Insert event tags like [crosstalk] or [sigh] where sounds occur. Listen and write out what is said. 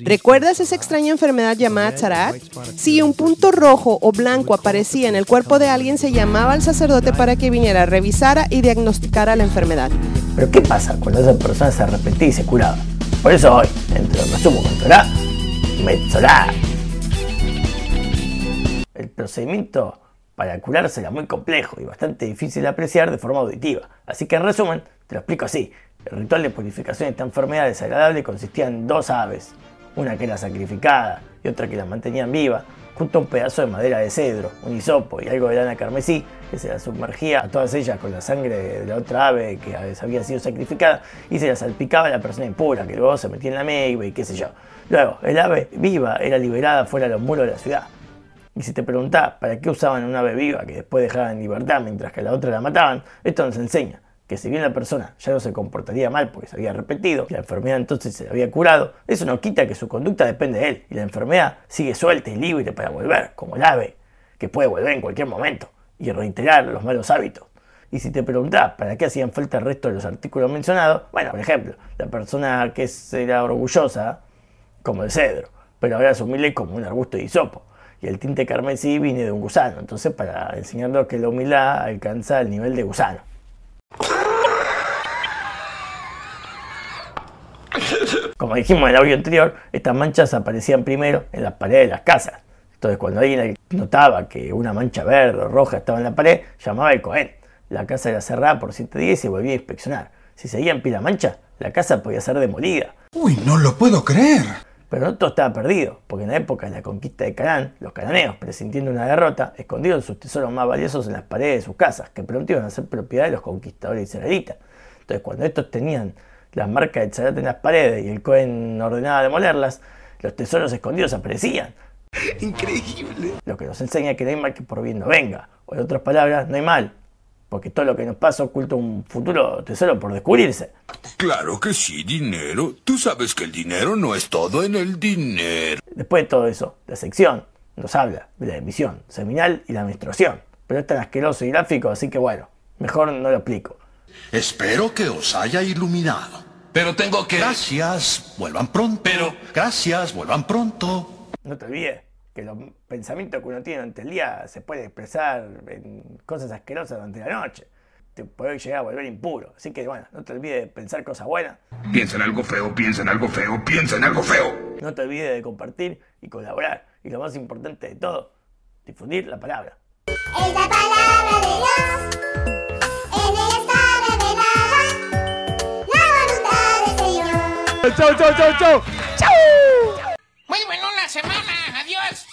¿Recuerdas esa extraña enfermedad llamada Tzarat? Si un punto rojo o blanco aparecía en el cuerpo de alguien, se llamaba al sacerdote para que viniera, revisara y diagnosticara la enfermedad. Pero ¿qué pasa cuando esa persona se arrepentía y se curaba? Por eso hoy, entre los resumo con Torah, Metzorah. El procedimiento para curarse era muy complejo y bastante difícil de apreciar de forma auditiva. Así que en resumen, te lo explico así. El ritual de purificación de esta enfermedad desagradable consistía en dos aves, una que era sacrificada y otra que la mantenían viva, junto a un pedazo de madera de cedro, un hisopo y algo de lana carmesí, que se la sumergía a todas ellas con la sangre de la otra ave que había sido sacrificada y se la salpicaba a la persona impura, que luego se metía en la meiba y qué sé yo. Luego, el ave viva era liberada fuera de los muros de la ciudad. Y si te preguntás para qué usaban una ave viva que después dejaban en libertad mientras que la otra la mataban, esto nos enseña que si bien la persona ya no se comportaría mal porque se había repetido, y la enfermedad entonces se había curado, eso no quita que su conducta depende de él y la enfermedad sigue suelta y libre para volver, como el ave, que puede volver en cualquier momento y reiterar los malos hábitos. Y si te preguntás para qué hacían falta el resto de los artículos mencionados, bueno, por ejemplo, la persona que era orgullosa, como el cedro, pero ahora es como un arbusto de hisopo. Y el tinte carmesí viene de un gusano, entonces para enseñarnos que la humildad alcanza el nivel de gusano. [laughs] Como dijimos en el audio anterior, estas manchas aparecían primero en las paredes de las casas. Entonces, cuando alguien notaba que una mancha verde o roja estaba en la pared, llamaba al Cohen. La casa era cerrada por siete días y se volvía a inspeccionar. Si seguía en pie la mancha, la casa podía ser demolida. Uy, no lo puedo creer. Pero no todo estaba perdido, porque en la época de la conquista de Canaán, los cananeos, presintiendo una derrota, escondieron sus tesoros más valiosos en las paredes de sus casas, que pronto iban a ser propiedad de los conquistadores israelitas. Entonces, cuando estos tenían las marcas de Tzarat en las paredes y el Cohen ordenaba demolerlas, los tesoros escondidos aparecían. Increíble. Lo que nos enseña que no hay mal que por bien no venga. O en otras palabras, no hay mal, porque todo lo que nos pasa oculta un futuro tesoro por descubrirse. Claro que sí, dinero. Tú sabes que el dinero no es todo en el dinero. Después de todo eso, la sección nos habla de la emisión seminal y la menstruación. Pero es tan asqueroso y gráfico, así que bueno, mejor no lo explico. Espero que os haya iluminado. Pero tengo que... Gracias, vuelvan pronto. Pero- Gracias, vuelvan pronto. No te olvides que los pensamientos que uno tiene durante el día se pueden expresar en cosas asquerosas durante la noche. Te puede llegar a volver impuro. Así que bueno, no te olvides de pensar cosas buenas. Piensa en algo feo, piensa en algo feo, piensa en algo feo. No te olvides de compartir y colaborar. Y lo más importante de todo, difundir la palabra. Es la palabra de Dios. chau, chau, chau, chau. Chau. Muy buena semana. Adiós.